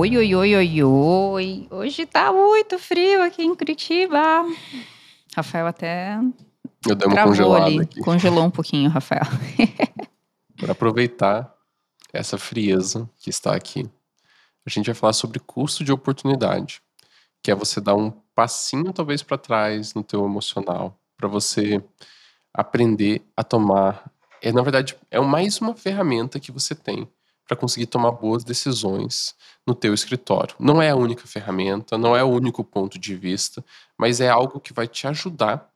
Oi, oi, oi, oi, oi. Hoje tá muito frio aqui em Curitiba. Rafael até Eu dei uma congelada ali. aqui. Congelou um pouquinho, Rafael. Para aproveitar essa frieza que está aqui, a gente vai falar sobre custo de oportunidade, que é você dar um passinho talvez para trás no teu emocional, para você aprender a tomar. É na verdade é mais uma ferramenta que você tem para conseguir tomar boas decisões no teu escritório. Não é a única ferramenta, não é o único ponto de vista, mas é algo que vai te ajudar.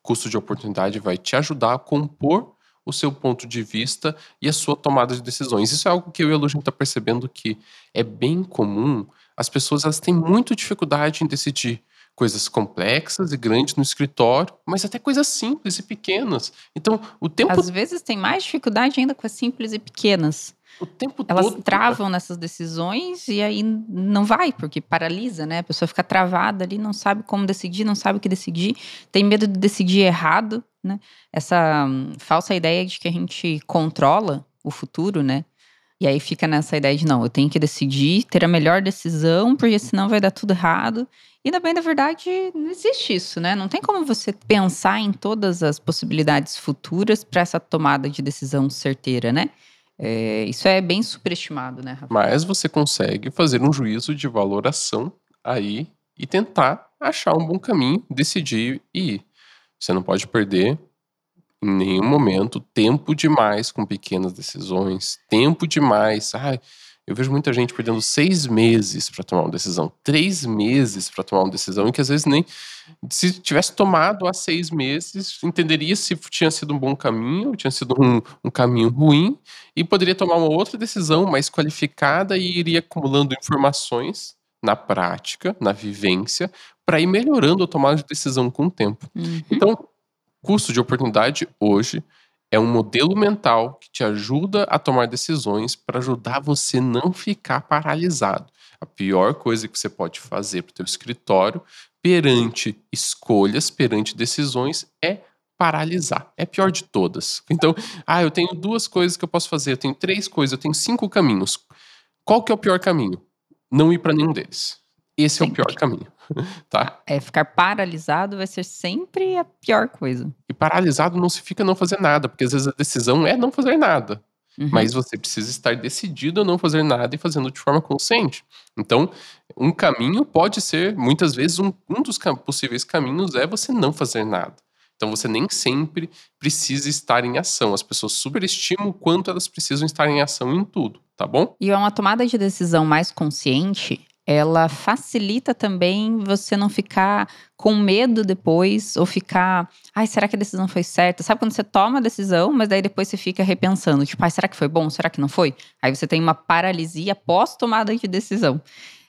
Custo de oportunidade vai te ajudar a compor o seu ponto de vista e a sua tomada de decisões. Isso é algo que eu e a Lu, a gente está percebendo que é bem comum. As pessoas elas têm muita dificuldade em decidir coisas complexas e grandes no escritório, mas até coisas simples e pequenas. Então, o tempo, Às vezes tem mais dificuldade ainda com as simples e pequenas. O tempo Elas todo. travam nessas decisões e aí não vai, porque paralisa, né? A pessoa fica travada ali, não sabe como decidir, não sabe o que decidir, tem medo de decidir errado, né? Essa hum, falsa ideia de que a gente controla o futuro, né? E aí fica nessa ideia de não, eu tenho que decidir, ter a melhor decisão, porque senão vai dar tudo errado. E na bem da verdade, não existe isso, né? Não tem como você pensar em todas as possibilidades futuras para essa tomada de decisão certeira, né? É, isso é bem superestimado, né, Rafa? Mas você consegue fazer um juízo de valoração aí e tentar achar um bom caminho, decidir e ir. Você não pode perder em nenhum momento tempo demais com pequenas decisões, tempo demais. Ai, eu vejo muita gente perdendo seis meses para tomar uma decisão, três meses para tomar uma decisão, e que às vezes nem se tivesse tomado há seis meses, entenderia se tinha sido um bom caminho, tinha sido um, um caminho ruim, e poderia tomar uma outra decisão mais qualificada e iria acumulando informações na prática, na vivência, para ir melhorando a tomada de decisão com o tempo. Uhum. Então, custo de oportunidade hoje é um modelo mental que te ajuda a tomar decisões para ajudar você não ficar paralisado. A pior coisa que você pode fazer para o teu escritório perante escolhas, perante decisões é paralisar. É pior de todas. Então, ah, eu tenho duas coisas que eu posso fazer, eu tenho três coisas, eu tenho cinco caminhos. Qual que é o pior caminho? Não ir para nenhum deles. Esse é o Sempre. pior caminho, tá? É ficar paralisado vai ser sempre a pior coisa. E paralisado não significa não fazer nada, porque às vezes a decisão é não fazer nada. Uhum. Mas você precisa estar decidido a não fazer nada e fazendo de forma consciente. Então, um caminho pode ser, muitas vezes, um, um dos possíveis caminhos é você não fazer nada. Então, você nem sempre precisa estar em ação. As pessoas superestimam o quanto elas precisam estar em ação em tudo, tá bom? E uma tomada de decisão mais consciente, ela facilita também você não ficar com medo depois, ou ficar, ai, será que a decisão foi certa? Sabe quando você toma a decisão, mas daí depois você fica repensando, tipo, ai, será que foi bom? Será que não foi? Aí você tem uma paralisia pós tomada de decisão.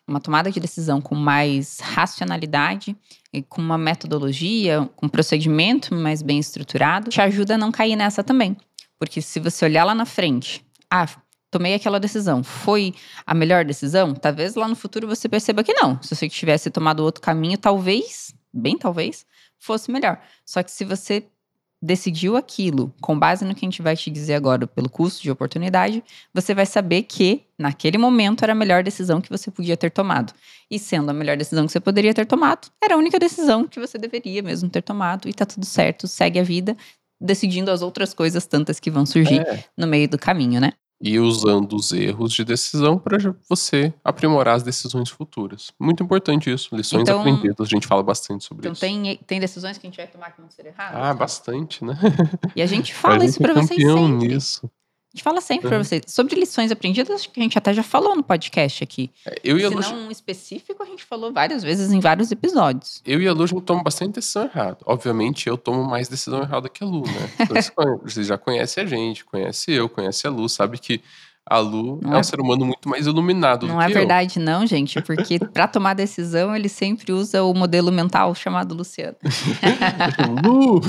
Uma tomada de decisão com mais racionalidade e com uma metodologia, com um procedimento mais bem estruturado, te ajuda a não cair nessa também. Porque se você olhar lá na frente, ah, tomei aquela decisão, foi a melhor decisão? Talvez lá no futuro você perceba que não. Se você tivesse tomado outro caminho, talvez, bem talvez, fosse melhor. Só que se você decidiu aquilo com base no que a gente vai te dizer agora pelo custo de oportunidade, você vai saber que naquele momento era a melhor decisão que você podia ter tomado. E sendo a melhor decisão que você poderia ter tomado, era a única decisão que você deveria mesmo ter tomado e tá tudo certo, segue a vida, decidindo as outras coisas tantas que vão surgir É. no meio do caminho, né? E usando os erros de decisão para você aprimorar as decisões futuras. Muito importante isso. Lições Então- aprendidas. A gente fala bastante sobre Então isso. tem, tem decisões que a gente vai tomar que vão ser erradas. Ah, bastante, né? E a gente fala a isso gente é pra vocês sempre. nisso. Gente fala sempre pra Uhum. vocês. Sobre lições aprendidas, acho que a gente até já falou no podcast aqui. É, Eu e a Se Lu, não um específico, a gente falou várias vezes em vários episódios. eu e a Lu a gente toma bastante decisão errada. Obviamente, eu tomo mais decisão errada que a Lu, né? Conhe- Vocês já conhecem a gente, conhece eu, conhece a Lu, sabe que a Lu Não é é- um ser humano muito mais iluminado Não é verdade, não, gente, porque pra tomar decisão, ele sempre usa o modelo mental chamado Luciano. eu. Lu!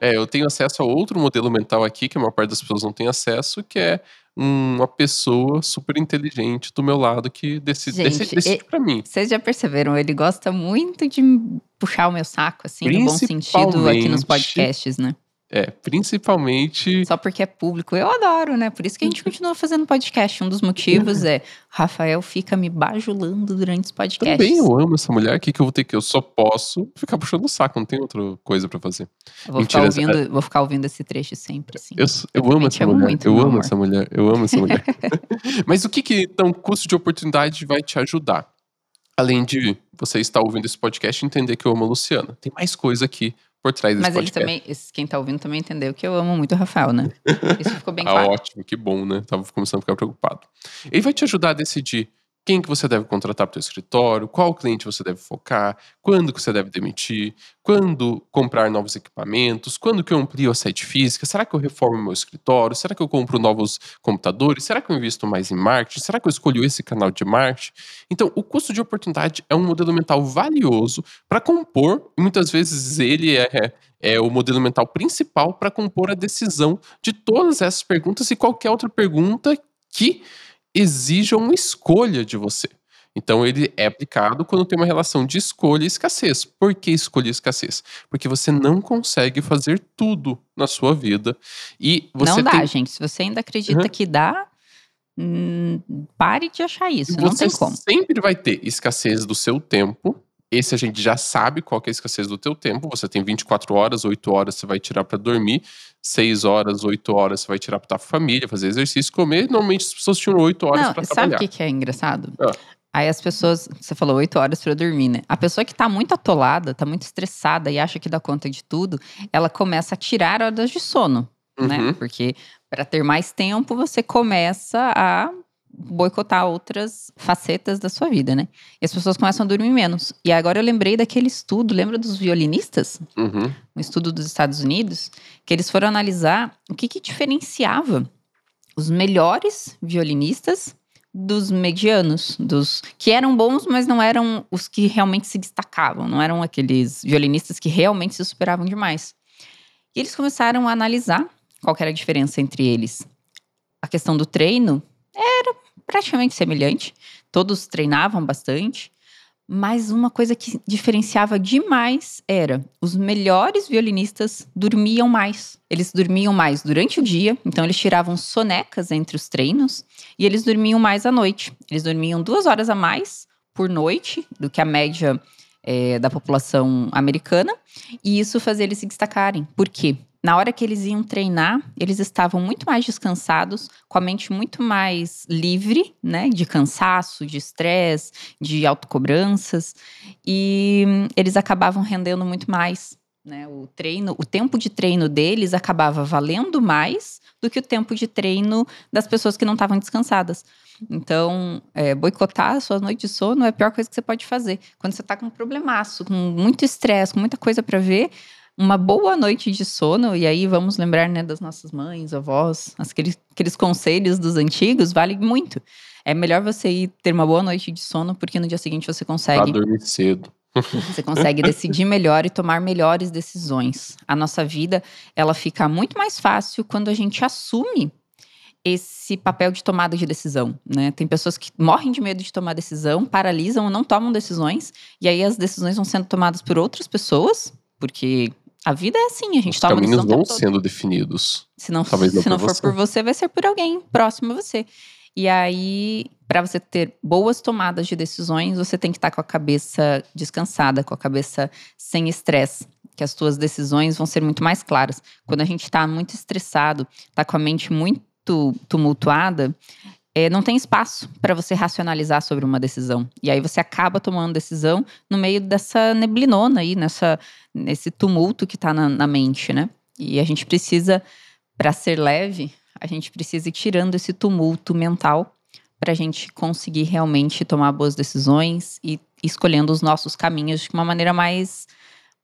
É, eu tenho acesso a outro modelo mental aqui, que a maior parte das pessoas não tem acesso, que é uma pessoa super inteligente do meu lado que decide, Gente, decide, decide pra mim. Vocês já perceberam, ele gosta muito de puxar o meu saco, assim, no bom sentido, aqui nos podcasts, né? É, principalmente. Só porque é público. Eu adoro, né? Por isso que a gente continua fazendo podcast. Um dos motivos é Rafael fica me bajulando durante os podcasts. Também eu amo essa mulher. O que, que eu vou ter que? Eu só posso ficar puxando o saco, não tem outra coisa pra fazer. Eu vou, ficar ouvindo, vou ficar ouvindo esse trecho sempre, assim. Eu, eu, eu amo essa mulher. Muito, eu amo amor. essa mulher. Eu amo essa mulher. Mas o que, que então custo de oportunidade vai te ajudar? Além de você estar ouvindo esse podcast e entender que eu amo a Luciana. Tem mais coisa aqui por trás desse Mas podcast. ele também, quem tá ouvindo também entendeu que eu amo muito o Rafael, né? Isso ficou bem ah, claro. ótimo, que bom, né? Tava começando a ficar preocupado. Ele vai te ajudar a decidir quem que você deve contratar para o escritório, qual cliente você deve focar, quando que você deve demitir, quando comprar novos equipamentos, quando que eu amplio a site física, será que eu reformo meu escritório, será que eu compro novos computadores, será que eu invisto mais em marketing, será que eu escolho esse canal de marketing? Então, o custo de oportunidade é um modelo mental valioso para compor, muitas vezes ele é, é o modelo mental principal para compor a decisão de todas essas perguntas e qualquer outra pergunta que exijam uma escolha de você. Então ele é aplicado quando tem uma relação de escolha e escassez. Por que escolha e escassez? Porque você não consegue fazer tudo na sua vida e você não dá, tem... gente. Se você ainda acredita uhum. que dá, hum, pare de achar isso. Você não tem como. Sempre vai ter escassez do seu tempo esse a gente já sabe qual é a escassez do teu tempo. Você tem 24 horas, 8 horas você vai tirar para dormir, 6 horas, 8 horas você vai tirar para estar com a família, fazer exercício, comer. Normalmente as pessoas tinham 8 horas para trabalhar. Sabe o que, é engraçado? Ah. Aí as pessoas, você falou 8 horas para dormir, né? A pessoa que tá muito atolada, tá muito estressada e acha que dá conta de tudo, ela começa a tirar horas de sono, né? uhum. né? Porque para ter mais tempo, você começa a boicotar outras facetas da sua vida, né? E as pessoas começam a dormir menos. E agora eu lembrei daquele estudo, lembra dos violinistas? Uhum. Um estudo dos Estados Unidos, que eles foram analisar o que, que diferenciava os melhores violinistas dos medianos, dos que eram bons, mas não eram os que realmente se destacavam, não eram aqueles violinistas que realmente se superavam demais. E eles começaram a analisar qual era a diferença entre eles. A questão do treino era praticamente semelhante, todos treinavam bastante, mas uma coisa que diferenciava demais era os melhores violinistas dormiam mais. Eles dormiam mais durante o dia, então eles tiravam sonecas entre os treinos e eles dormiam mais à noite. Eles dormiam duas horas a mais por noite do que a média é, da população americana, e isso fazia eles se destacarem. Por quê? Na hora que eles iam treinar, eles estavam muito mais descansados, com a mente muito mais livre, né, de cansaço, de estresse, de autocobranças, e eles acabavam rendendo muito mais, né? O treino, o tempo de treino deles acabava valendo mais do que o tempo de treino das pessoas que não estavam descansadas. Então, é, boicotar a sua noite de sono é a pior coisa que você pode fazer. Quando você está com um problemaço, com muito estresse, com muita coisa para ver, uma boa noite de sono, e aí vamos lembrar né, das nossas mães, avós, aqueles, aqueles conselhos dos antigos, vale muito. É melhor você ir ter uma boa noite de sono, porque no dia seguinte você consegue. Pra dormir cedo. Você consegue decidir melhor e tomar melhores decisões. A nossa vida, ela fica muito mais fácil quando a gente assume esse papel de tomada de decisão, né? Tem pessoas que morrem de medo de tomar decisão, paralisam ou não tomam decisões, e aí as decisões vão sendo tomadas por outras pessoas, porque a vida é assim, a gente Os toma caminhos vão sendo definidos. Se não, Talvez não se não for você. por você, vai ser por alguém próximo a você. E aí, para você ter boas tomadas de decisões, você tem que estar tá com a cabeça descansada, com a cabeça sem estresse, que as suas decisões vão ser muito mais claras. Quando a gente está muito estressado, está com a mente muito tumultuada, é, não tem espaço para você racionalizar sobre uma decisão. E aí você acaba tomando decisão no meio dessa neblinona aí, nessa, nesse tumulto que está na, na mente, né? E a gente precisa, para ser leve, a gente precisa ir tirando esse tumulto mental para a gente conseguir realmente tomar boas decisões e escolhendo os nossos caminhos de uma maneira mais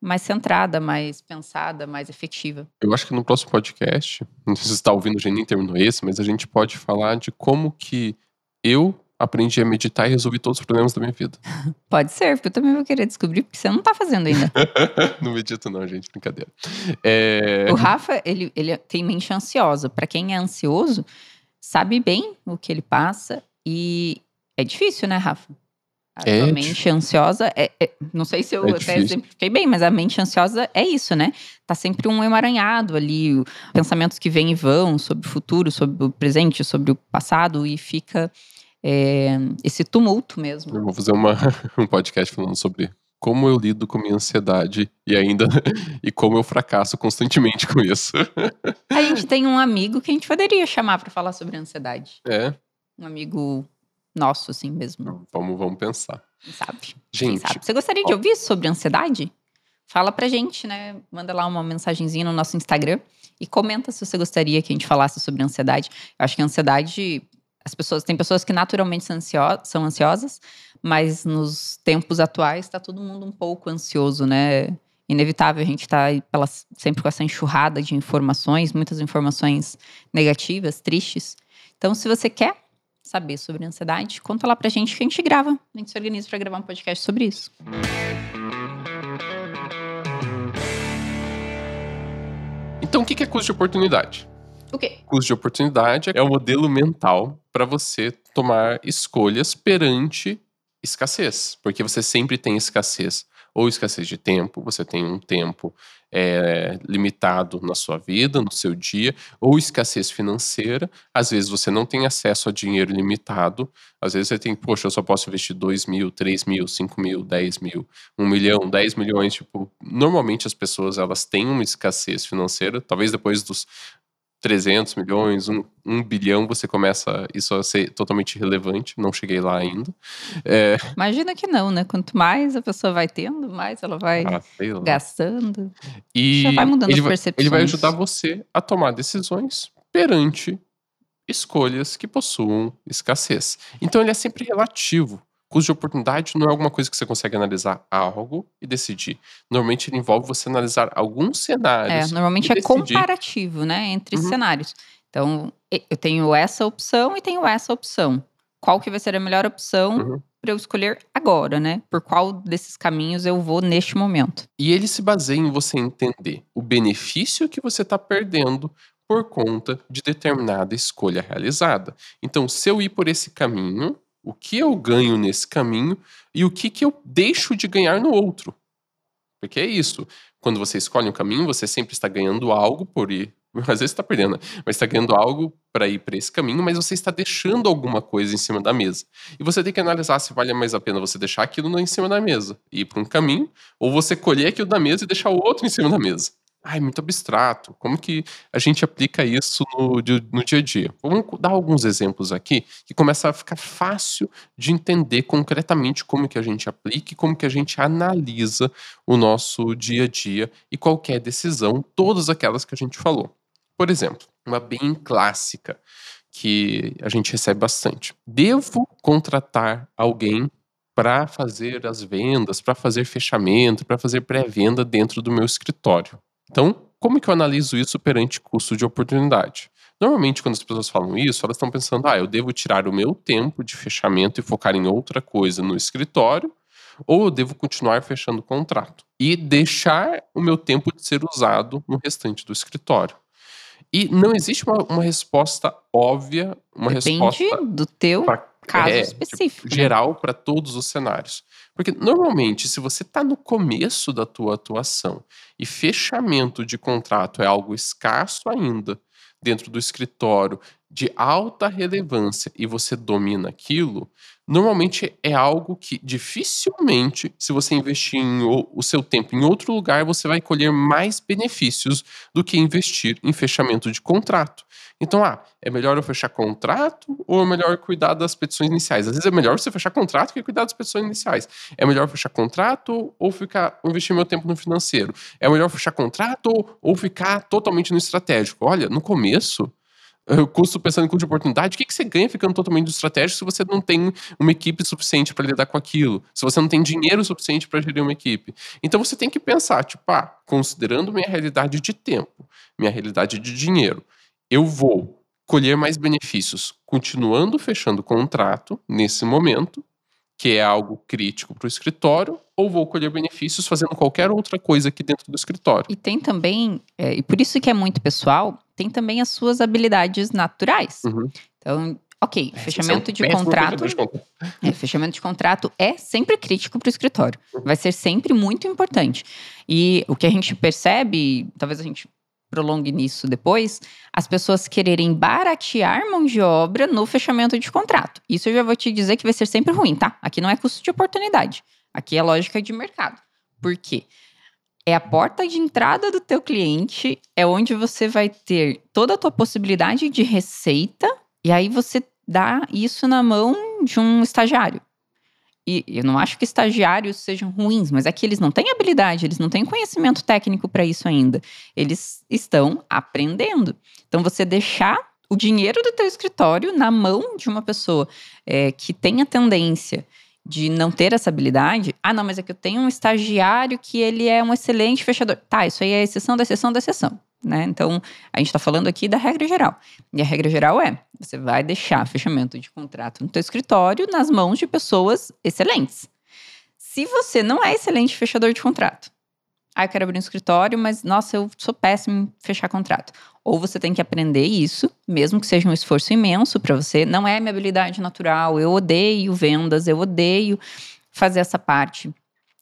mais centrada, mais pensada, mais efetiva. Eu acho que no próximo podcast, não sei se você está ouvindo, a gente nem terminou esse, mas a gente pode falar de como que eu aprendi a meditar e resolvi todos os problemas da minha vida. Pode ser, porque eu também vou querer descobrir, porque você não está fazendo ainda. não medito não, gente, brincadeira. É... O Rafa, ele, ele tem mente ansiosa. Para quem é ansioso, sabe bem o que ele passa e é difícil, né, Rafa? A É sua dif- mente ansiosa, é, é- não sei se eu É até exemplifiquei bem, mas a mente ansiosa é isso, né? Tá sempre um emaranhado ali, pensamentos que vêm e vão sobre o futuro, sobre o presente, sobre o passado, e fica é, esse tumulto mesmo. Eu vou fazer uma, um podcast falando sobre como eu lido com minha ansiedade e ainda e como eu fracasso constantemente com isso. A gente tem um amigo que a gente poderia chamar para falar sobre ansiedade. É, Um amigo nosso, assim mesmo, vamos, vamos pensar. quem sabe? Quem Gente, sabe? Você gostaria de ó. ouvir sobre ansiedade? Fala pra gente, né? Manda lá uma mensagenzinha no nosso Instagram e comenta se você gostaria que a gente falasse sobre ansiedade. Eu acho que a ansiedade, as pessoas, tem pessoas que naturalmente são, ansio- são ansiosas, mas nos tempos atuais tá todo mundo um pouco ansioso, né? Inevitável a gente estar sempre com essa enxurrada de informações, muitas informações negativas, tristes. Então, se você quer saber sobre ansiedade, conta lá pra gente que a gente grava. A gente se organiza pra gravar um podcast sobre isso. então o que é custo de oportunidade? O quê? Custo de oportunidade é o modelo mental para você tomar escolhas perante escassez, porque você sempre tem escassez. Ou escassez de tempo, você tem um tempo é, limitado na sua vida, no seu dia, ou escassez financeira. Às vezes você não tem acesso a dinheiro limitado. Às vezes você tem, poxa, eu só posso investir 2 mil, 3 mil, 5 mil, 10 mil, 1 milhão, 10 milhões. Tipo, normalmente as pessoas elas têm uma escassez financeira, talvez depois dos 300 milhões, um, um bilhão, você começa isso a ser totalmente irrelevante. Não cheguei lá ainda. É, Imagina que não, né? Quanto mais a pessoa vai tendo, mais ela vai ah, gastando. E Já vai mudando ele, as vai, percepções. ele vai ajudar você a tomar decisões perante escolhas que possuam escassez. Então ele é sempre relativo. Custo de oportunidade não é alguma coisa que você consegue analisar algo e decidir. Normalmente ele envolve você analisar alguns É, cenários. normalmente e é decidir. comparativo, né? Entre Uhum. cenários. Então, eu tenho essa opção e tenho essa opção. Qual que vai ser a melhor opção Uhum. para eu escolher agora, né? Por qual desses caminhos eu vou neste momento? E ele se baseia em você entender o benefício que você está perdendo por conta de determinada escolha realizada. Então, se eu ir por esse caminho, o que eu ganho nesse caminho e o que, que eu deixo de ganhar no outro. Porque é isso. Quando você escolhe um caminho, você sempre está ganhando algo por ir. Às vezes está perdendo, né? mas está ganhando algo para ir para esse caminho, mas você está deixando alguma coisa em cima da mesa. E você tem que analisar se vale mais a pena você deixar aquilo em cima da mesa e ir para um caminho, ou você colher aquilo da mesa e deixar o outro em cima da mesa. Ai, muito abstrato. Como que a gente aplica isso no, no dia a dia? Vamos dar alguns exemplos aqui que começa a ficar fácil de entender concretamente como que a gente aplica e como que a gente analisa o nosso dia a dia e qualquer decisão, todas aquelas que a gente falou. Por exemplo, uma bem clássica que a gente recebe bastante. Devo contratar alguém para fazer as vendas, para fazer fechamento, para fazer pré-venda dentro do meu escritório. Então, como que eu analiso isso perante custo de oportunidade? Normalmente, quando as pessoas falam isso, elas estão pensando: ah, eu devo tirar o meu tempo de fechamento e focar em outra coisa no escritório, ou eu devo continuar fechando o contrato e deixar o meu tempo de ser usado no restante do escritório. E não existe uma, uma resposta óbvia, uma Depende resposta do teu pra- caso é, específico. né? geral para todos os cenários. Porque normalmente, se você está no começo da tua atuação e fechamento de contrato é algo escasso ainda dentro do escritório de alta relevância e você domina aquilo, normalmente é algo que dificilmente, se você investir em o, o seu tempo em outro lugar, você vai colher mais benefícios do que investir em fechamento de contrato. Então, ah, é melhor eu fechar contrato ou é melhor cuidar das petições iniciais? Às vezes é melhor você fechar contrato que cuidar das petições iniciais. É melhor fechar contrato ou ficar investir meu tempo no financeiro? É melhor fechar contrato ou, ficar totalmente no estratégico? Olha, no começo, custo pensando em custo de oportunidade, o que, que você ganha ficando totalmente estratégico se você não tem uma equipe suficiente para lidar com aquilo? Se você não tem dinheiro suficiente para gerir uma equipe? Então você tem que pensar, tipo, ah, considerando minha realidade de tempo, minha realidade de dinheiro, eu vou colher mais benefícios continuando fechando contrato nesse momento, que é algo crítico para o escritório, ou vou colher benefícios fazendo qualquer outra coisa aqui dentro do escritório. E tem também, é, e por isso que é muito pessoal, tem também as suas habilidades naturais. Uhum. Então, Ok, é fechamento de contrato. fechamento de contrato. É, fechamento de contrato é sempre crítico para o escritório. Vai ser sempre muito importante. E o que a gente percebe, talvez a gente prolongue nisso depois, as pessoas quererem baratear mão de obra no fechamento de contrato. Isso eu já vou te dizer que vai ser sempre ruim, tá? Aqui não é custo de oportunidade. Aqui é lógica de mercado. Por quê? É a porta de entrada do teu cliente, é onde você vai ter toda a tua possibilidade de receita, e aí você dá isso na mão de um estagiário. E eu não acho que estagiários sejam ruins, mas é que eles não têm habilidade, eles não têm conhecimento técnico para isso ainda. Eles estão aprendendo. Então, você deixar o dinheiro do teu escritório na mão de uma pessoa é, que tenha tendência de não ter essa habilidade. Ah, não, mas é que eu tenho um estagiário que ele é um excelente fechador. Tá, isso aí é exceção da exceção da exceção. Né? Então, a gente está falando aqui da regra geral. E a regra geral é: você vai deixar fechamento de contrato no teu escritório nas mãos de pessoas excelentes. Se você não é excelente fechador de contrato, ah, eu quero abrir um escritório, mas nossa, eu sou péssimo em fechar contrato. Ou você tem que aprender isso, mesmo que seja um esforço imenso para você. Não é minha habilidade natural. Eu odeio vendas, eu odeio fazer essa parte.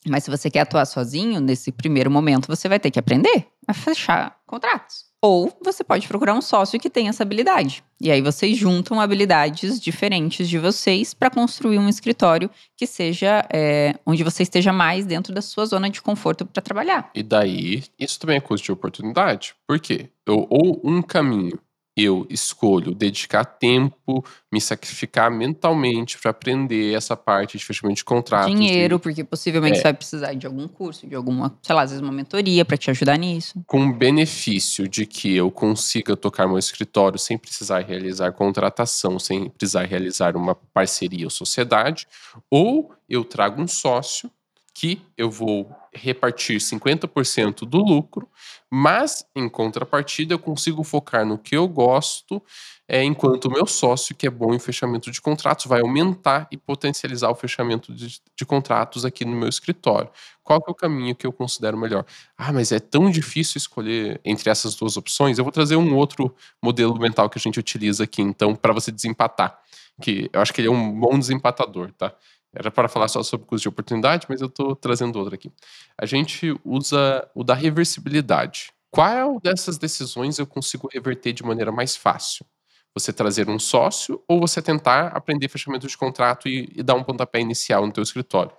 Mas se você quer atuar sozinho, nesse primeiro momento, você vai ter que aprender a fechar contratos. Ou você pode procurar um sócio que tenha essa habilidade. E aí vocês juntam habilidades diferentes de vocês para construir um escritório que seja é, onde você esteja mais dentro da sua zona de conforto para trabalhar. E daí, isso também é custo de oportunidade. Por quê? Eu, ou um caminho eu escolho dedicar tempo, me sacrificar mentalmente para aprender essa parte de fechamento de contratos. Dinheiro, de, porque possivelmente É. você vai precisar de algum curso, de alguma, sei lá, às vezes uma mentoria para te ajudar nisso. com o benefício de que eu consiga tocar meu escritório sem precisar realizar contratação, sem precisar realizar uma parceria ou sociedade, ou eu trago um sócio que eu vou repartir 50% do lucro, mas em contrapartida eu consigo focar no que eu gosto, é, enquanto o meu sócio, que é bom em fechamento de contratos, vai aumentar e potencializar o fechamento de, de contratos aqui no meu escritório. Qual é o caminho que eu considero melhor? Ah, mas é tão difícil escolher entre essas duas opções. Eu vou trazer um outro modelo mental que a gente utiliza aqui, então, para você desempatar. Que eu acho que ele é um bom desempatador, tá? Era para falar só sobre custo de oportunidade, mas eu estou trazendo outro aqui. A gente usa o da reversibilidade. Qual dessas decisões eu consigo reverter de maneira mais fácil? Você trazer um sócio ou você tentar aprender fechamento de contrato e, e dar um pontapé inicial no teu escritório?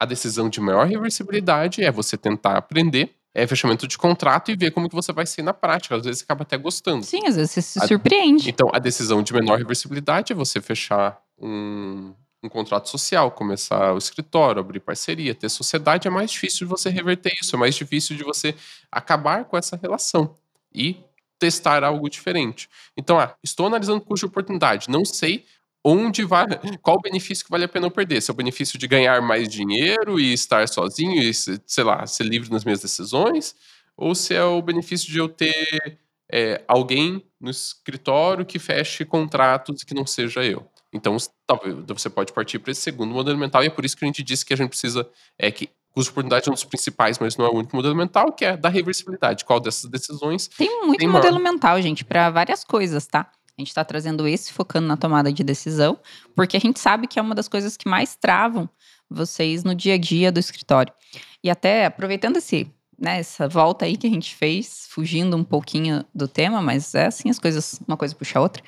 A decisão de maior reversibilidade é você tentar aprender é, fechamento de contrato e ver como que você vai ser na prática. Às vezes você acaba até gostando. Sim, às vezes você se A- surpreende. Então, a decisão de menor reversibilidade é você fechar um, um contrato social, começar o escritório, abrir parceria, ter sociedade. É mais difícil de você reverter isso, é mais difícil de você acabar com essa relação e testar algo diferente. Então, ah, estou analisando custo de oportunidade, não sei onde vai, qual o benefício que vale a pena eu perder. Se é o benefício de ganhar mais dinheiro e estar sozinho e, se- sei lá, ser livre nas minhas decisões, ou se é o benefício de eu ter é, alguém no escritório que feche contratos e que não seja eu. Então, talvez você pode partir para esse segundo modelo mental, e é por isso que a gente disse que a gente precisa. É, que custo de oportunidade é um dos principais, mas não é o único modelo mental, que é da reversibilidade. Qual dessas decisões Tem muito Tem modelo mental, gente, para várias coisas, tá? A gente está trazendo esse focando na tomada de decisão, porque a gente sabe que é uma das coisas que mais travam vocês no dia a dia do escritório. E até aproveitando esse, né, essa volta aí que a gente fez, fugindo um pouquinho do tema, mas é assim as coisas, uma coisa puxa a outra.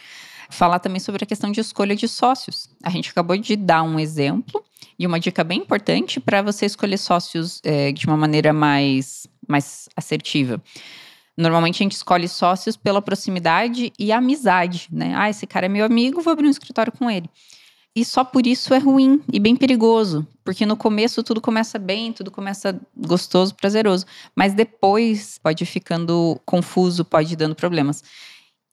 Falar também sobre a questão de escolha de sócios. A gente acabou de dar um exemplo e uma dica bem importante para você escolher sócios é, de uma maneira mais, mais assertiva. Normalmente a gente escolhe sócios pela proximidade e amizade, né? Ah, esse cara é meu amigo, vou abrir um escritório com ele. E só por isso é ruim e bem perigoso, porque no começo tudo começa bem, tudo começa gostoso, prazeroso, mas depois pode ficando confuso, pode dando problemas.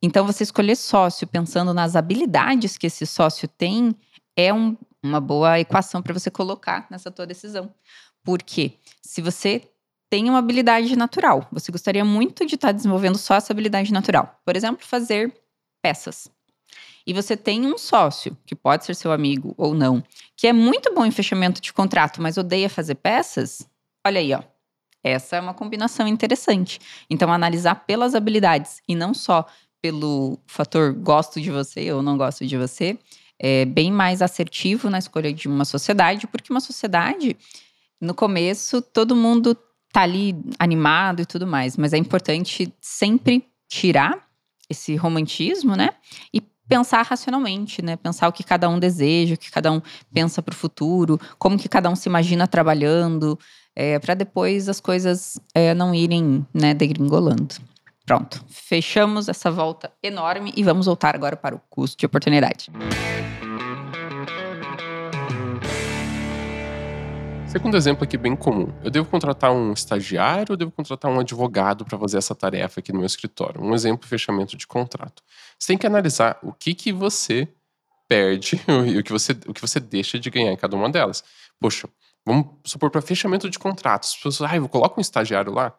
Então, você escolher sócio pensando nas habilidades que esse sócio tem é um- uma boa equação para você colocar nessa tua decisão. Porque se você tem uma habilidade natural, você gostaria muito de estar desenvolvendo só essa habilidade natural. Por exemplo, fazer peças. E você tem um sócio, que pode ser seu amigo ou não, que é muito bom em fechamento de contrato, mas odeia fazer peças. Olha aí, ó. Essa é uma combinação interessante. Então, analisar pelas habilidades e não só pelo fator gosto de você ou não gosto de você, é bem mais assertivo na escolha de uma sociedade, porque uma sociedade, no começo, todo mundo tá ali animado e tudo mais, mas é importante sempre tirar esse romantismo, né? E pensar racionalmente, né? Pensar o que cada um deseja, o que cada um pensa para o futuro, como que cada um se imagina trabalhando, é, para depois as coisas é, não irem, né, degringolando. Pronto, fechamos essa volta enorme e vamos voltar agora para o custo de oportunidade. Segundo exemplo aqui bem comum, eu devo contratar um estagiário ou devo contratar um advogado para fazer essa tarefa aqui no meu escritório? Um exemplo, fechamento de contrato. Você tem que analisar o que, que você perde e o que você, o que você deixa de ganhar em cada uma delas. Poxa, vamos supor para fechamento de contratos. As pessoas, ah, eu coloco um estagiário lá.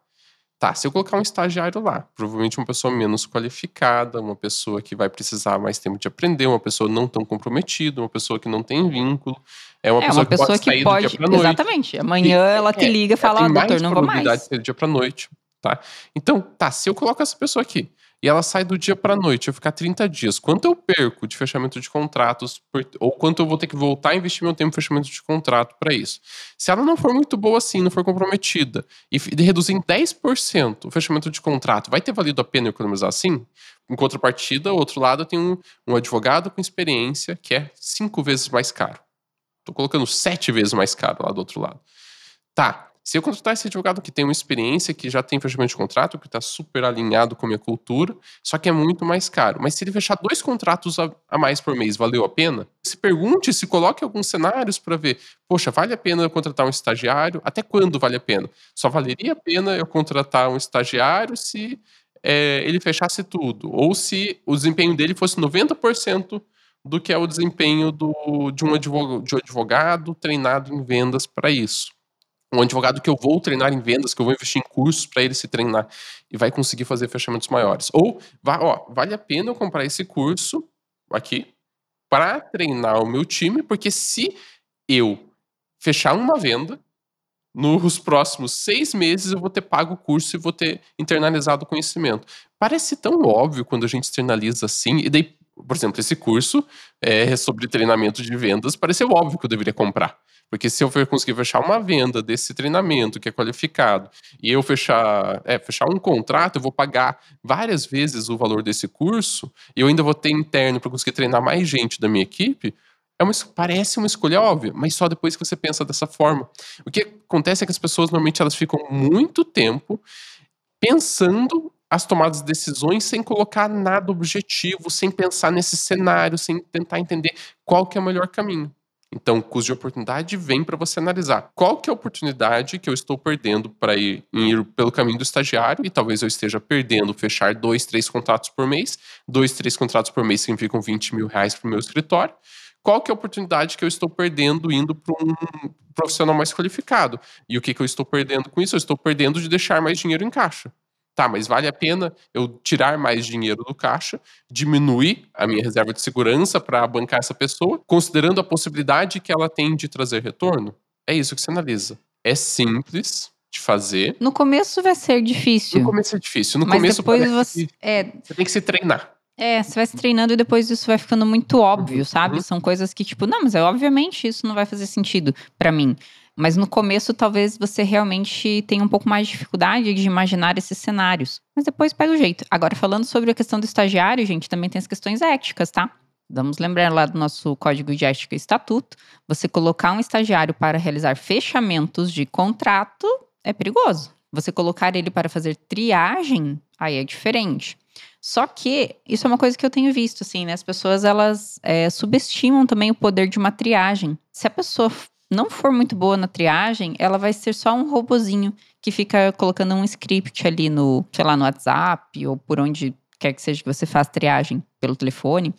Tá, se eu colocar um estagiário lá, provavelmente uma pessoa menos qualificada, uma pessoa que vai precisar mais tempo de aprender, uma pessoa não tão comprometida, uma pessoa que não tem vínculo, é uma, é pessoa, uma pessoa, que pode que pode, noite. Exatamente. Amanhã e, ela te liga e fala, oh, doutor, não vou mais. de ser do dia pra noite, tá? Então, tá, se eu coloco essa pessoa aqui, e ela sai do dia para noite, eu ficar 30 dias, quanto eu perco de fechamento de contratos, ou quanto eu vou ter que voltar a investir meu tempo em fechamento de contrato para isso? Se ela não for muito boa assim, não for comprometida, e reduzir em 10% o fechamento de contrato, vai ter valido a pena economizar assim? Em contrapartida, ao outro lado, eu tenho um, um advogado com experiência que é cinco vezes mais caro. Estou colocando sete vezes mais caro lá do outro lado. Tá, se eu contratar esse advogado que tem uma experiência, que já tem fechamento de contrato, que está super alinhado com a minha cultura, só que é muito mais caro. Mas se ele fechar dois contratos a, a mais por mês, valeu a pena? Se pergunte, se coloque alguns cenários para ver, poxa, vale a pena eu contratar um estagiário? Até quando vale a pena? Só valeria a pena eu contratar um estagiário se é, ele fechasse tudo, ou se o desempenho dele fosse 90% do que é o desempenho do, de, um advogado, de um advogado treinado em vendas para isso um advogado que eu vou treinar em vendas, que eu vou investir em cursos para ele se treinar e vai conseguir fazer fechamentos maiores. Ou, ó, vale a pena eu comprar esse curso aqui para treinar o meu time, porque se eu fechar uma venda, nos próximos seis meses eu vou ter pago o curso e vou ter internalizado o conhecimento. Parece tão óbvio quando a gente externaliza assim, e daí, por exemplo, esse curso é sobre treinamento de vendas, pareceu óbvio que eu deveria comprar. Porque se eu conseguir fechar uma venda desse treinamento que é qualificado e eu fechar, é, fechar um contrato, eu vou pagar várias vezes o valor desse curso e eu ainda vou ter interno para conseguir treinar mais gente da minha equipe. É uma, parece uma escolha óbvia, mas só depois que você pensa dessa forma. O que acontece é que as pessoas normalmente elas ficam muito tempo pensando as tomadas de decisões sem colocar nada objetivo, sem pensar nesse cenário, sem tentar entender qual que é o melhor caminho. Então, custo de oportunidade vem para você analisar qual que é a oportunidade que eu estou perdendo para ir, ir, pelo caminho do estagiário e talvez eu esteja perdendo fechar dois, três contratos por mês. Dois, três contratos por mês significam 20 mil reais para o meu escritório. Qual que é a oportunidade que eu estou perdendo indo para um profissional mais qualificado? E o que, que eu estou perdendo com isso? Eu estou perdendo de deixar mais dinheiro em caixa. Tá, mas vale a pena eu tirar mais dinheiro do caixa, diminuir a minha reserva de segurança para bancar essa pessoa, considerando a possibilidade que ela tem de trazer retorno? É isso que você analisa. É simples de fazer. No começo vai ser difícil. No começo é difícil. No mas começo depois você, é, você tem que se treinar. É, você vai se treinando e depois isso vai ficando muito óbvio, sabe? Uhum. São coisas que, tipo, não, mas é, obviamente isso não vai fazer sentido para mim. Mas no começo, talvez você realmente tenha um pouco mais de dificuldade de imaginar esses cenários. Mas depois pega o jeito. Agora, falando sobre a questão do estagiário, gente, também tem as questões éticas, tá? Vamos lembrar lá do nosso código de ética e estatuto. Você colocar um estagiário para realizar fechamentos de contrato é perigoso. Você colocar ele para fazer triagem, aí é diferente. Só que isso é uma coisa que eu tenho visto, assim, né? As pessoas elas é, subestimam também o poder de uma triagem. Se a pessoa não for muito boa na triagem, ela vai ser só um robozinho que fica colocando um script ali no, sei lá, no WhatsApp ou por onde quer que seja que você faça triagem pelo telefone.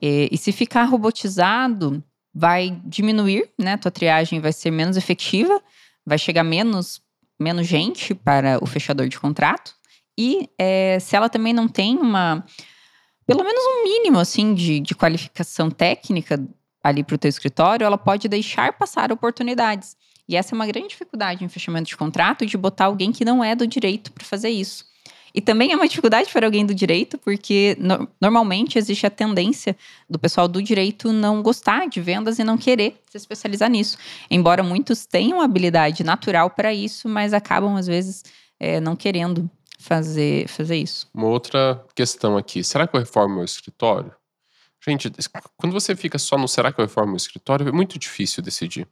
E, e se ficar robotizado, vai diminuir, né? Tua triagem vai ser menos efetiva, vai chegar menos, menos gente para o fechador de contrato. E é, se ela também não tem uma pelo menos um mínimo assim de, de qualificação técnica ali para o teu escritório, ela pode deixar passar oportunidades. E essa é uma grande dificuldade em fechamento de contrato, de botar alguém que não é do direito para fazer isso. E também é uma dificuldade para alguém do direito, porque no, normalmente existe a tendência do pessoal do direito não gostar de vendas e não querer se especializar nisso. Embora muitos tenham habilidade natural para isso, mas acabam, às vezes, é, não querendo fazer, fazer isso. Uma outra questão aqui: será que eu reformo meu escritório? Gente, quando você fica só no será que eu reformo meu escritório, é muito difícil decidir.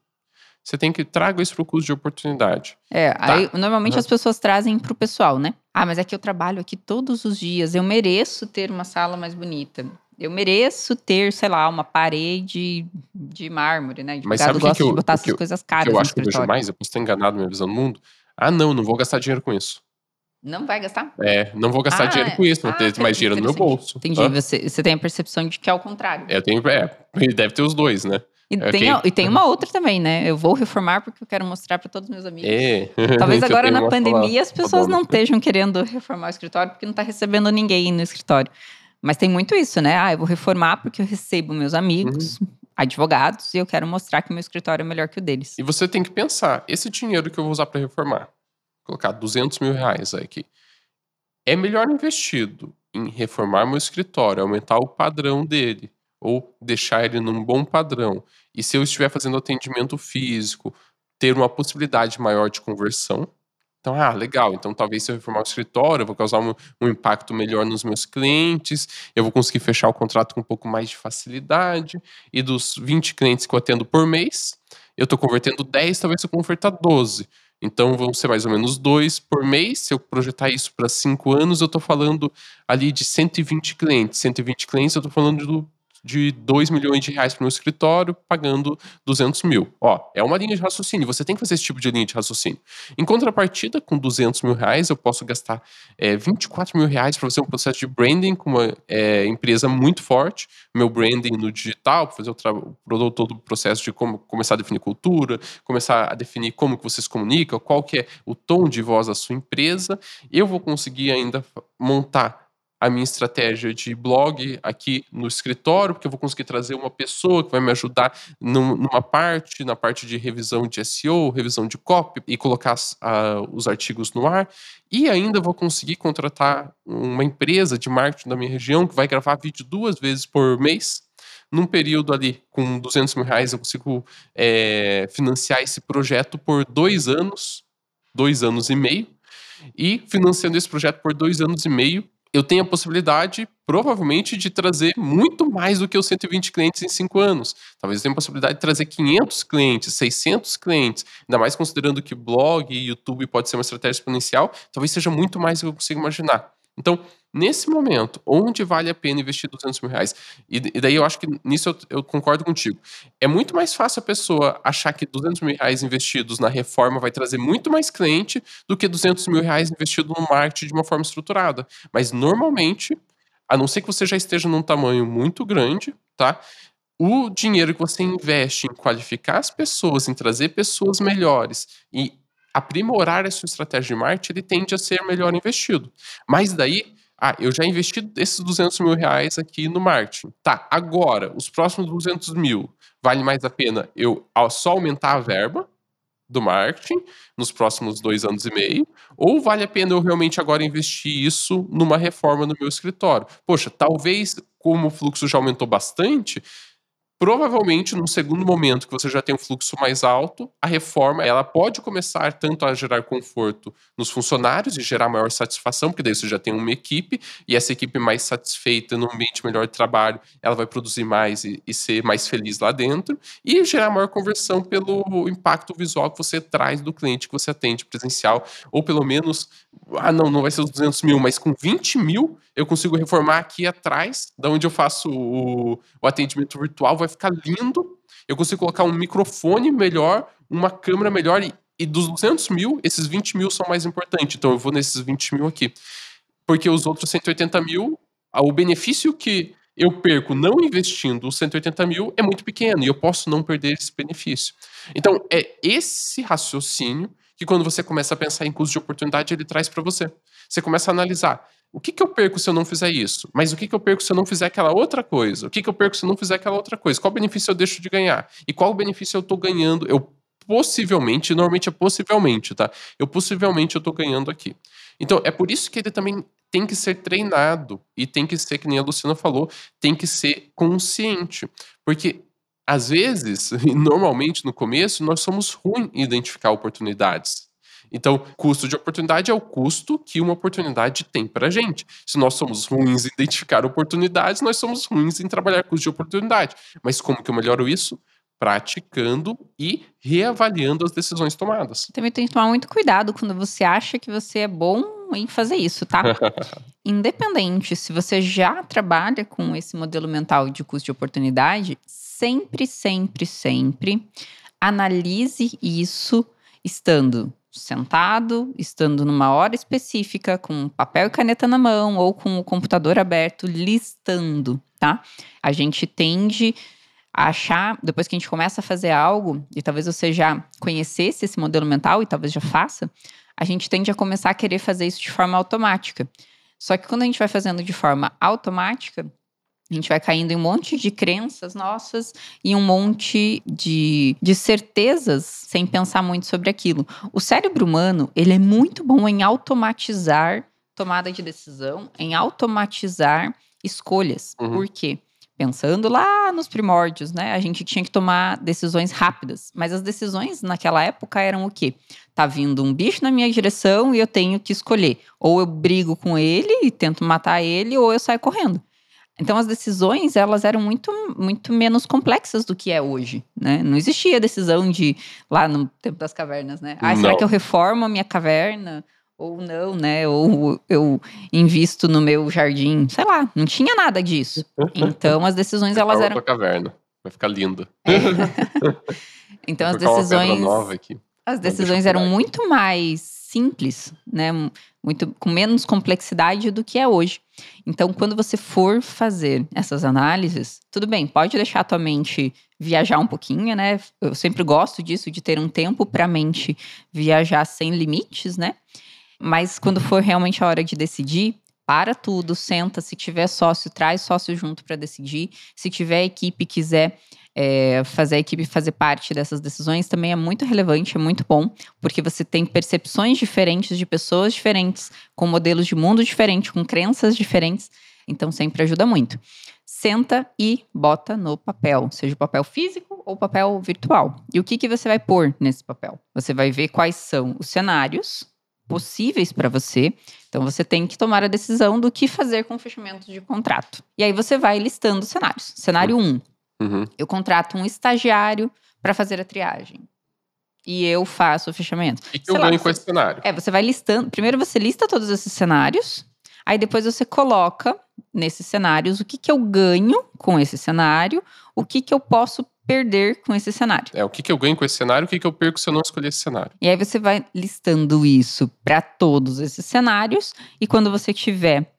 Você tem que traga isso para o custo de oportunidade. É, tá. aí normalmente uhum. as pessoas trazem para o pessoal, né? Ah, mas é que eu trabalho aqui todos os dias, eu mereço ter uma sala mais bonita. Eu mereço ter, sei lá, uma parede de mármore, né? De mas sabe o que, eu, de botar essas coisas caras. Que eu acho que eu vejo mais, eu posso estar enganado na minha visão do mundo. Ah, não, não vou gastar dinheiro com isso. Não vai gastar? É, não vou gastar ah, dinheiro com isso, vou ah, ter mais dinheiro no meu bolso. Entendi. Você, você tem a percepção de que é o contrário. É, eu tenho, é, deve ter os dois, né? E, é, tem, e tem uma outra também, né? Eu vou reformar porque eu quero mostrar para todos os meus amigos. É. Talvez agora na pandemia as pessoas não estejam querendo reformar o escritório porque não está recebendo ninguém no escritório. Mas tem muito isso, né? Ah, eu vou reformar porque eu recebo meus amigos, uhum. advogados, e eu quero mostrar que meu escritório é melhor que o deles. E você tem que pensar: esse dinheiro que eu vou usar para reformar, colocar 200 mil reais aqui é melhor investido em reformar meu escritório, aumentar o padrão dele, ou deixar ele num bom padrão. E se eu estiver fazendo atendimento físico, ter uma possibilidade maior de conversão. Então, ah, legal. Então, talvez se eu reformar o escritório, eu vou causar um, um, impacto melhor nos meus clientes, eu vou conseguir fechar o contrato com um pouco mais de facilidade. E dos 20 clientes que eu atendo por mês, eu estou convertendo 10, talvez eu converta 12. Então vão ser mais ou menos dois por mês. Se eu projetar isso para cinco anos, eu estou falando ali de 120 clientes. 120 clientes, eu estou falando do de 2 milhões de reais para o meu escritório, pagando 200 mil. Ó, é uma linha de raciocínio, você tem que fazer esse tipo de linha de raciocínio. Em contrapartida, com 200 mil reais, eu posso gastar é, 24 mil reais para fazer um processo de branding com uma é, empresa muito forte, meu branding no digital, fazer o, o todo o processo de como começar a definir cultura, começar a definir como que vocês comunicam, qual que é o tom de voz da sua empresa. Eu vou conseguir ainda montar a minha estratégia de blog aqui no escritório, porque eu vou conseguir trazer uma pessoa que vai me ajudar numa parte, na parte de revisão de SEO, revisão de copy e colocar os artigos no ar. E ainda vou conseguir contratar uma empresa de marketing da minha região que vai gravar vídeo duas vezes por mês. Num período ali, com 200 mil reais, eu consigo é, financiar esse projeto por dois anos, dois anos e meio. E financiando esse projeto por dois anos e meio, eu tenho a possibilidade, provavelmente, de trazer muito mais do que os 120 clientes em cinco anos. Talvez eu tenha a possibilidade de trazer 500 clientes, 600 clientes, ainda mais considerando que blog e YouTube pode ser uma estratégia exponencial, talvez seja muito mais do que eu consigo imaginar. Então, nesse momento, onde vale a pena investir 200 mil reais? E, e daí eu acho que nisso eu, eu, concordo contigo. É muito mais fácil a pessoa achar que 200 mil reais investidos na reforma vai trazer muito mais cliente do que 200 mil reais investido no marketing de uma forma estruturada. Mas normalmente, a não ser que você já esteja num tamanho muito grande, tá? O dinheiro que você investe em qualificar as pessoas, em trazer pessoas melhores e aprimorar a sua estratégia de marketing, ele tende a ser melhor investido. Mas daí, ah, eu já investi esses 200 mil reais aqui no marketing. Tá, agora, os próximos 200 mil, vale mais a pena eu só aumentar a verba do marketing nos próximos dois anos e meio, ou vale a pena eu realmente agora investir isso numa reforma no meu escritório? Poxa, talvez, como o fluxo já aumentou bastante, Provavelmente, num segundo momento que você já tem um fluxo mais alto, a reforma ela pode começar tanto a gerar conforto nos funcionários e gerar maior satisfação, porque daí você já tem uma equipe e essa equipe mais satisfeita, num ambiente melhor de trabalho, ela vai produzir mais e, e ser mais feliz lá dentro e gerar maior conversão pelo impacto visual que você traz do cliente que você atende presencial, ou pelo menos, ah, não, não vai ser os 200 mil, mas com 20 mil eu consigo reformar aqui atrás, da onde eu faço o, o atendimento virtual, vai ficar lindo. Eu consigo colocar um microfone melhor, uma câmera melhor, e, e dos 200 mil, esses 20 mil são mais importantes. Então eu vou nesses 20 mil aqui. Porque os outros 180 mil, o benefício que eu perco não investindo os 180 mil é muito pequeno e eu posso não perder esse benefício. Então, é esse raciocínio que, quando você começa a pensar em custo de oportunidade, ele traz para você. Você começa a analisar o que, que eu perco se eu não fizer isso? Mas o que, que eu perco se eu não fizer aquela outra coisa? O que, que eu perco se eu não fizer aquela outra coisa? Qual benefício eu deixo de ganhar? E qual benefício eu estou ganhando, eu possivelmente, normalmente é possivelmente, tá? Eu possivelmente eu tô ganhando aqui. Então, é por isso que ele também tem que ser treinado e tem que ser, que nem a Luciana falou, tem que ser consciente. Porque às vezes, e normalmente no começo, nós somos ruins em identificar oportunidades. Então, custo de oportunidade é o custo que uma oportunidade tem para a gente. Se nós somos ruins em identificar oportunidades, nós somos ruins em trabalhar custo de oportunidade. Mas como que eu melhoro isso? Praticando e reavaliando as decisões tomadas. Também tem que tomar muito cuidado quando você acha que você é bom em fazer isso, tá? Independente se você já trabalha com esse modelo mental de custo de oportunidade, sempre, sempre, sempre analise isso estando sentado, estando numa hora específica, com papel e caneta na mão ou com o computador aberto, listando, tá? A gente tende a achar, depois que a gente começa a fazer algo, e talvez você já conhecesse esse modelo mental e talvez já faça, a gente tende a começar a querer fazer isso de forma automática. Só que quando a gente vai fazendo de forma automática, a gente vai caindo em um monte de crenças nossas e um monte de, de certezas sem pensar muito sobre aquilo. O cérebro humano, ele é muito bom em automatizar tomada de decisão, em automatizar escolhas. Uhum. Por quê? Pensando lá nos primórdios, né? A gente tinha que tomar decisões rápidas. Mas as decisões naquela época eram o quê? Tá vindo um bicho na minha direção e eu tenho que escolher. Ou eu brigo com ele e tento matar ele, ou eu saio correndo. Então as decisões elas eram muito, muito menos complexas do que é hoje, né? Não existia decisão de lá no tempo das cavernas, né? Ah, será que eu reformo a minha caverna ou não, né? Ou eu invisto no meu jardim, sei lá, não tinha nada disso. Então as decisões elas eram caverna, vai ficar linda. É. então as decisões As decisões eram muito mais simples, né? Muito com menos complexidade do que é hoje. Então, quando você for fazer essas análises, tudo bem, pode deixar a tua mente viajar um pouquinho, né? Eu sempre gosto disso, de ter um tempo para a mente viajar sem limites, né? Mas quando for realmente a hora de decidir, para tudo, senta. Se tiver sócio, traz sócio junto para decidir. Se tiver equipe quiser é, fazer a equipe fazer parte dessas decisões também é muito relevante, é muito bom, porque você tem percepções diferentes de pessoas diferentes, com modelos de mundo diferentes, com crenças diferentes, então sempre ajuda muito. Senta e bota no papel, seja o papel físico ou papel virtual. E o que, que você vai pôr nesse papel? Você vai ver quais são os cenários possíveis para você. Então você tem que tomar a decisão do que fazer com o fechamento de contrato. E aí você vai listando cenários. Cenário 1, um, Uhum. Eu contrato um estagiário para fazer a triagem. E eu faço o fechamento. E que eu ganho com esse cenário? É, você vai listando. Primeiro você lista todos esses cenários. Aí depois você coloca nesses cenários o que, que eu ganho com esse cenário, o que, que eu posso perder com esse cenário. É, o que, que eu ganho com esse cenário, o que, que eu perco se eu não escolher esse cenário. E aí você vai listando isso para todos esses cenários, e quando você tiver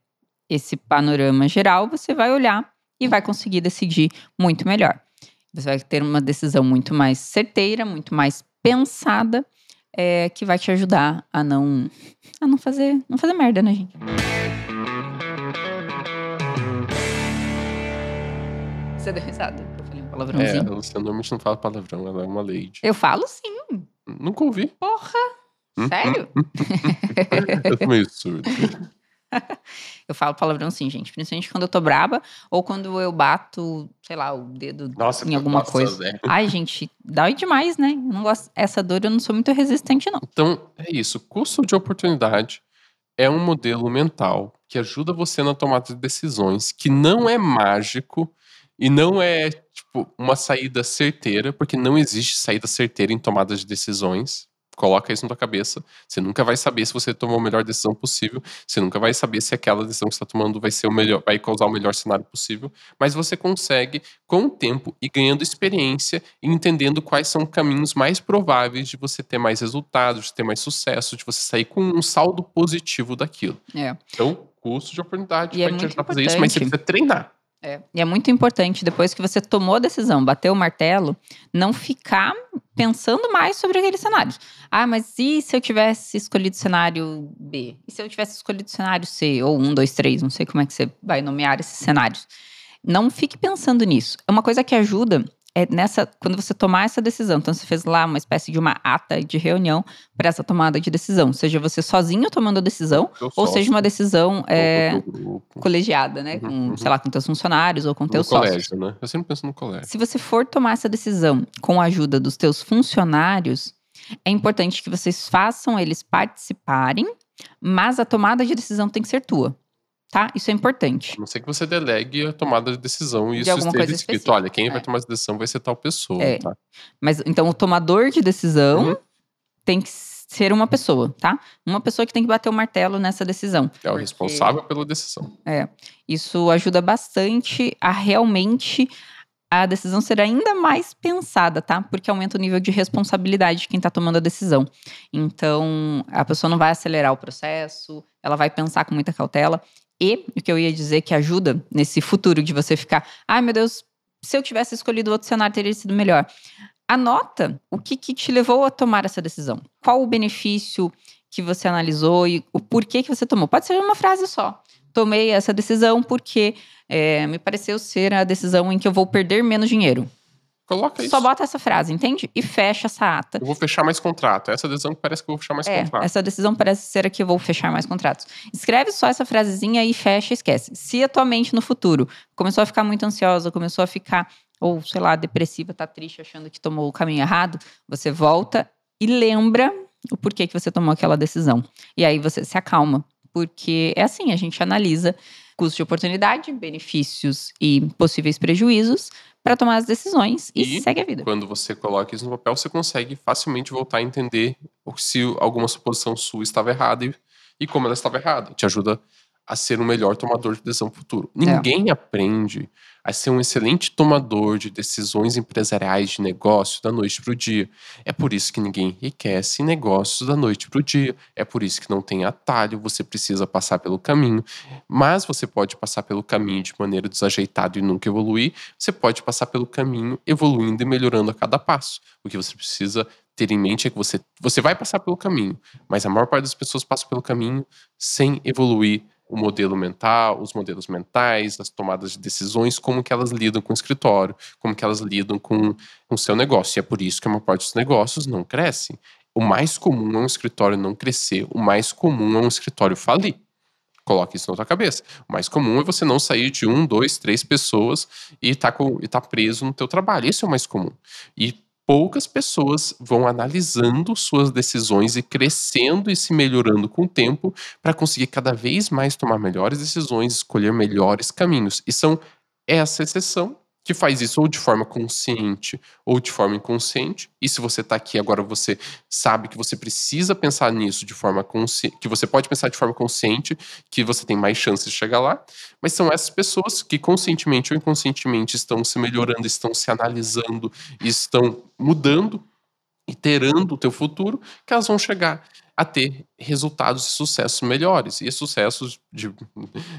esse panorama geral, você vai olhar e vai conseguir decidir muito melhor. Você vai ter uma decisão muito mais certeira, muito mais pensada, é, que vai te ajudar a não, a não fazer, não fazer merda, né, gente? Você deu risada? Eu falei um palavrãozinho. É, você normalmente não fala palavrão, ela é uma lady. Eu falo sim. Nunca ouvi. Porra! Hum, Sério? Hum, eu tô meio surdo. eu falo palavrão sim, gente. Principalmente quando eu tô braba ou quando eu bato, sei lá, o dedo Nossa, em alguma coisa. Né? Ai, gente, dói demais, né? Eu não gosto. Essa dor eu não sou muito resistente, não. Então, é isso. Custo de oportunidade é um modelo mental que ajuda você na tomada de decisões, que não é mágico e não é, tipo, uma saída certeira, porque não existe saída certeira em tomada de decisões. Coloca isso na tua cabeça. Você nunca vai saber se você tomou a melhor decisão possível. Você nunca vai saber se aquela decisão que você está tomando vai ser o melhor, vai causar o melhor cenário possível. Mas você consegue, com o tempo, e ganhando experiência e entendendo quais são caminhos mais prováveis de você ter mais resultados, de ter mais sucesso, de você sair com um saldo positivo daquilo. É. Então, custo de oportunidade e vai é te ajudar a fazer isso, mas você precisa treinar. É. E é muito importante, depois que você tomou a decisão, bateu o martelo, não ficar pensando mais sobre aquele cenário. Ah, mas e se eu tivesse escolhido o cenário B? E se eu tivesse escolhido o cenário C? Ou um, dois, três, não sei como é que você vai nomear esses cenários. Não fique pensando nisso. É uma coisa que ajuda é nessa quando você tomar essa decisão. Então você fez lá uma espécie de uma ata de reunião para essa tomada de decisão, seja você sozinho tomando a decisão ou seja uma decisão é, colegiada, né, com, uhum. sei lá, com teus funcionários ou com teus sócios. colégio, né? Eu sempre penso no colégio. Se você for tomar essa decisão com a ajuda dos teus funcionários, é importante que vocês façam eles participarem, mas a tomada de decisão tem que ser tua tá? Isso é importante. A não ser que você delegue a tomada de decisão e de isso esteja escrito. Olha, quem é. vai tomar essa decisão vai ser tal pessoa, é. tá? Mas então o tomador de decisão uhum. tem que ser uma pessoa, tá? Uma pessoa que tem que bater o martelo nessa decisão. É o porque... responsável pela decisão. É. Isso ajuda bastante a realmente a decisão ser ainda mais pensada, tá? Porque aumenta o nível de responsabilidade de quem tá tomando a decisão. Então, a pessoa não vai acelerar o processo, ela vai pensar com muita cautela. E o que eu ia dizer que ajuda nesse futuro de você ficar, ai meu Deus, se eu tivesse escolhido outro cenário teria sido melhor. Anota o que, que te levou a tomar essa decisão. Qual o benefício que você analisou e o porquê que você tomou. Pode ser uma frase só. Tomei essa decisão porque é, me pareceu ser a decisão em que eu vou perder menos dinheiro. Coloca isso. Só bota essa frase, entende? E fecha essa ata. Eu vou fechar mais contrato. Essa decisão parece que eu vou fechar mais é, contrato. Essa decisão parece ser que eu vou fechar mais contratos. Escreve só essa frasezinha e fecha e esquece. Se a tua mente no futuro começou a ficar muito ansiosa, começou a ficar, ou sei lá, depressiva, tá triste, achando que tomou o caminho errado, você volta e lembra o porquê que você tomou aquela decisão. E aí você se acalma. Porque é assim, a gente analisa custo de oportunidade, benefícios e possíveis prejuízos para tomar as decisões e, e, segue a vida. Quando você coloca isso no papel, você consegue facilmente voltar a entender se alguma suposição sua estava errada e, e como ela estava errada. Te ajuda a ser um melhor tomador de decisão futuro. É. Ninguém é. aprende a ser um excelente tomador de decisões empresariais de negócio da noite para o dia. É por isso que ninguém enriquece em negócios da noite para o dia. É por isso que não tem atalho, você precisa passar pelo caminho. Mas você pode passar pelo caminho de maneira desajeitada e nunca evoluir. Você pode passar pelo caminho evoluindo e melhorando a cada passo. O que você precisa ter em mente é que você, você vai passar pelo caminho, mas a maior parte das pessoas passa pelo caminho sem evoluir o modelo mental, os modelos mentais, as tomadas de decisões, como que elas lidam com o escritório, como que elas lidam com o seu negócio. E é por isso que a maior parte dos negócios não cresce. O mais comum é um escritório não crescer, o mais comum é um escritório falir. Coloque isso na sua cabeça. O mais comum é você não sair de um, dois, três pessoas e tá, tá preso no teu trabalho. Isso é o mais comum. E poucas pessoas vão analisando suas decisões e crescendo e se melhorando com o tempo para conseguir cada vez mais tomar melhores decisões, escolher melhores caminhos. E são essa exceção que faz isso ou de forma consciente ou de forma inconsciente. E se você está aqui agora, você sabe que você precisa pensar nisso de forma consciente, que você pode pensar de forma consciente, que você tem mais chances de chegar lá. Mas são essas pessoas que conscientemente ou inconscientemente estão se melhorando, estão se analisando, estão mudando, iterando o teu futuro, que elas vão chegar a ter resultados e sucessos melhores. E sucessos de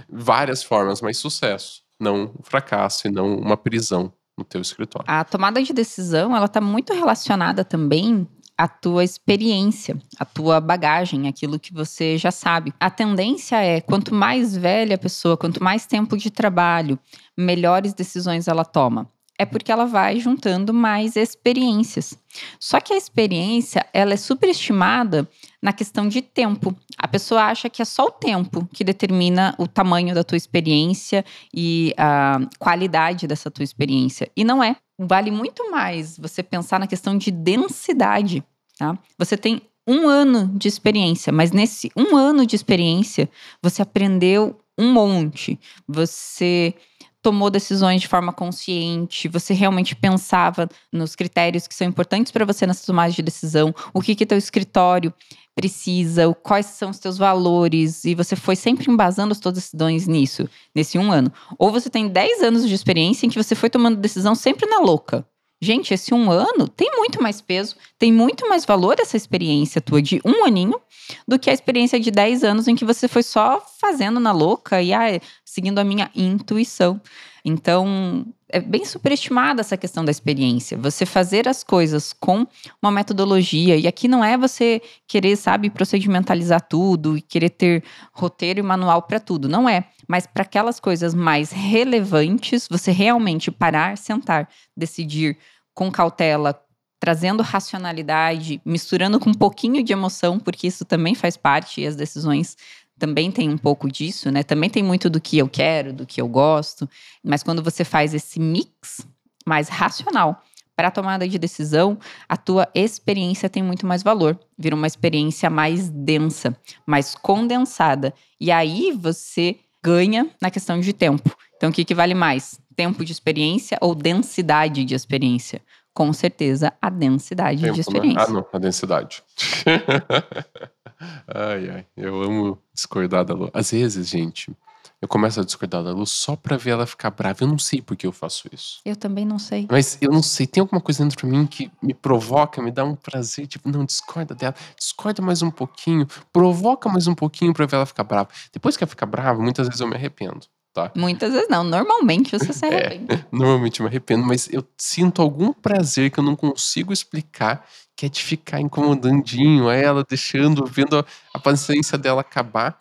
várias formas, mas sucesso não um fracasso e não uma prisão no teu escritório. A tomada de decisão, ela está muito relacionada também à tua experiência, à tua bagagem, aquilo que você já sabe. A tendência é, quanto mais velha a pessoa, quanto mais tempo de trabalho, melhores decisões ela toma é porque ela vai juntando mais experiências. Só que a experiência, ela é superestimada na questão de tempo. A pessoa acha que é só o tempo que determina o tamanho da tua experiência e a qualidade dessa tua experiência. E não é. Vale muito mais você pensar na questão de densidade. Tá? Você tem um ano de experiência, mas nesse um ano de experiência, você aprendeu um monte. Você tomou decisões de forma consciente, você realmente pensava nos critérios que são importantes para você nessa tomada de decisão, o que que teu escritório precisa, quais são os teus valores, e você foi sempre embasando as suas decisões nisso, nesse um ano. Ou você tem 10 anos de experiência em que você foi tomando decisão sempre na louca. Gente, esse um ano tem muito mais peso, tem muito mais valor essa experiência tua de um aninho do que a experiência de 10 anos em que você foi só fazendo na louca e ah, seguindo a minha intuição. Então, é bem superestimada essa questão da experiência. Você fazer as coisas com uma metodologia, e aqui não é você querer, sabe, procedimentalizar tudo e querer ter roteiro e manual para tudo, não é. Mas para aquelas coisas mais relevantes, você realmente parar, sentar, decidir com cautela, trazendo racionalidade, misturando com um pouquinho de emoção, porque isso também faz parte e as decisões também tem um pouco disso, né? Também tem muito do que eu quero, do que eu gosto, mas quando você faz esse mix mais racional para a tomada de decisão, a tua experiência tem muito mais valor, vira uma experiência mais densa, mais condensada. E aí você ganha na questão de tempo. Então, o que, que vale mais? Tempo de experiência ou densidade de experiência? Com certeza, a densidade Tempo, de né? experiência. Ah, não, a densidade. ai, ai, eu amo discordar da Lu. Às vezes, gente, eu começo a discordar da Lu só pra ver ela ficar brava. Eu não sei por que eu faço isso. Eu também não sei. Mas eu não sei, tem alguma coisa dentro de mim que me provoca, me dá um prazer, tipo, não, discorda dela, discorda mais um pouquinho, provoca mais um pouquinho pra ver ela ficar brava. Depois que ela fica brava, muitas vezes eu me arrependo, tá? Muitas vezes não. Normalmente você se É. arrepende. Normalmente eu me arrependo, mas eu sinto algum prazer que eu não consigo explicar, que é de ficar incomodandinho a ela, deixando, vendo a, a paciência dela acabar.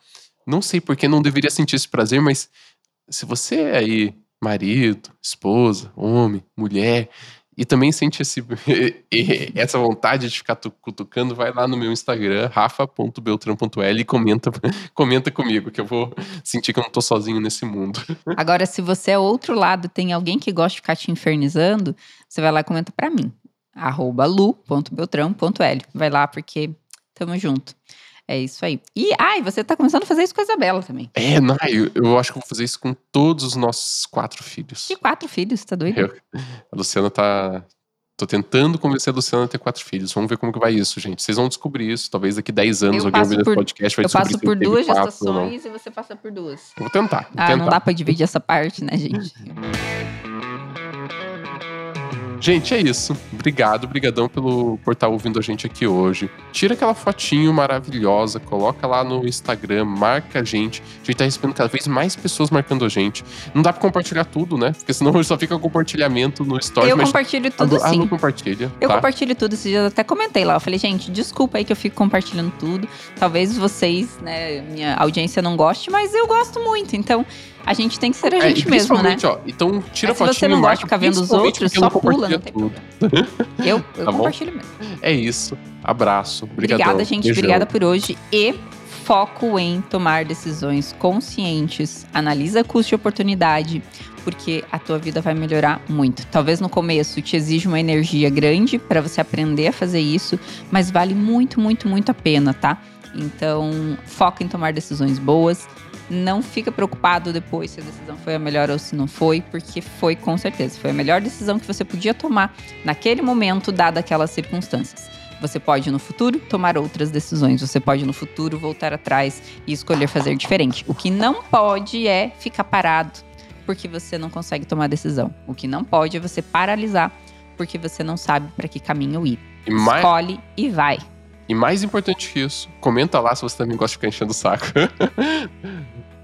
Não sei por que não deveria sentir esse prazer, mas se você é aí, marido, esposa, homem, mulher, e também sente esse, essa vontade de ficar tu- cutucando, vai lá no meu Instagram, rafa.beltran.l e comenta, comenta comigo, que eu vou sentir que eu não tô sozinho nesse mundo. Agora, se você é outro lado, tem alguém que gosta de ficar te infernizando, você vai lá e comenta pra mim. Arroba lu.beltrão.l. Vai lá porque tamo junto. É isso aí. E, ai, você tá começando a fazer isso com a Isabela também. É, não, eu, eu acho que eu vou fazer isso com todos os nossos quatro filhos. E quatro filhos, tá doido? Eu- a Luciana tá. Tô tentando convencer a Luciana a ter quatro filhos. Vamos ver como que vai isso, gente. Vocês vão descobrir isso. Talvez daqui 10 anos Eu alguém passo ouvir esse podcast vai Eu descobrir passo se por duas gestações e você passa por duas. Eu vou tentar. Vou Ah, tentar. não dá pra dividir essa parte, né, gente? Gente, é isso. Obrigado, brigadão pelo, por estar ouvindo a gente aqui hoje. Tira aquela fotinho maravilhosa, coloca lá no Instagram, marca a gente. A gente tá recebendo cada vez mais pessoas marcando a gente. Não dá pra compartilhar tudo, né? Porque senão só fica compartilhamento no Stories. eu compartilho a tudo a sim. Lu compartilha, Eu tá? compartilho tudo, esses dias eu até comentei lá. Eu falei, gente, desculpa aí que eu fico compartilhando tudo. Talvez vocês, né, minha audiência não goste, mas eu gosto muito. Então, a gente tem que ser a É, gente mesmo, né? ó, então tira se fotinho você não gosta de ficar vendo os outros, só pula, não tem tudo. Eu, eu Tá bom? compartilho mesmo. É isso. Abraço. Obrigadão. Obrigada, gente. Beijão. Obrigada por hoje. E foco em tomar decisões conscientes. Analisa custo e oportunidade, porque a tua vida vai melhorar muito. Talvez no começo te exija uma energia grande para você aprender a fazer isso, mas vale muito, muito, muito a pena, tá? Então, foca em tomar decisões boas. Não fica preocupado depois se a decisão foi a melhor ou se não foi, porque foi com certeza. Foi a melhor decisão que você podia tomar naquele momento, dada aquelas circunstâncias. Você pode no futuro tomar outras decisões, você pode no futuro voltar atrás e escolher fazer diferente. O que não pode é ficar parado porque você não consegue tomar decisão. O que não pode é você paralisar porque você não sabe para que caminho ir. E mais, Escolhe e vai. e mais importante que isso, comenta lá se você também gosta de ficar enchendo o saco.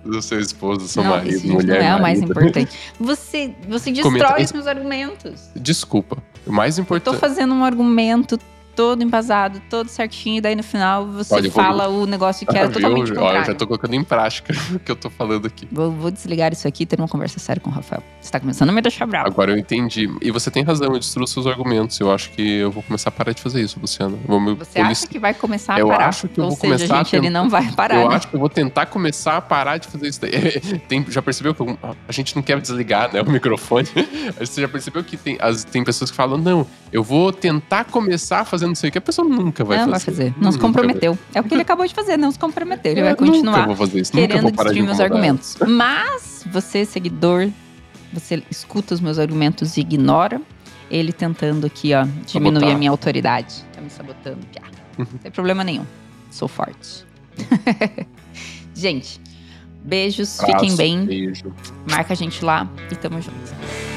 do seu esposo, do seu não, marido, isso mulher. não é o mais importante. Você, você destrói Comenta. os meus argumentos. Desculpa. O mais Eu tô importante. fazendo um argumento todo embasado, todo certinho, e daí no final você Olha, eu vou- fala o negócio que era Ah, viu? totalmente Ó, eu contrário. já tô colocando em prática o que eu tô falando aqui. Vou, vou desligar isso aqui e ter uma conversa séria com o Rafael. Você tá começando a me deixar bravo. Agora eu entendi. E você tem razão, eu destruo seus argumentos. Eu acho que eu vou começar a parar de fazer isso, Luciano. Eu vou me Você acha que vai começar a Eu parar? acho que eu Ou vou seja, começar a gente, ele tentar- não vai parar. Eu né? acho que eu vou tentar começar a parar de fazer isso daí. Tem- já percebeu que a gente não quer desligar né, o microfone? Você já percebeu que tem, as, tem pessoas que falam, não, eu vou tentar começar fazendo isso aí, que a pessoa nunca vai não fazer. vai fazer. Não se Nunca comprometeu. É o que ele acabou de fazer, não se comprometeu. Ele vai. vai Eu Nunca continuar vou fazer isso, nunca querendo vou parar de destruir meus argumentos. Mas você, seguidor, você escuta os meus argumentos e ignora ele tentando aqui, ó, diminuir Sabotar. a minha autoridade. Tá me sabotando, piá. Não tem problema nenhum. Sou forte. gente, beijos, fiquem bem. Beijo. Marca a gente lá e tamo junto.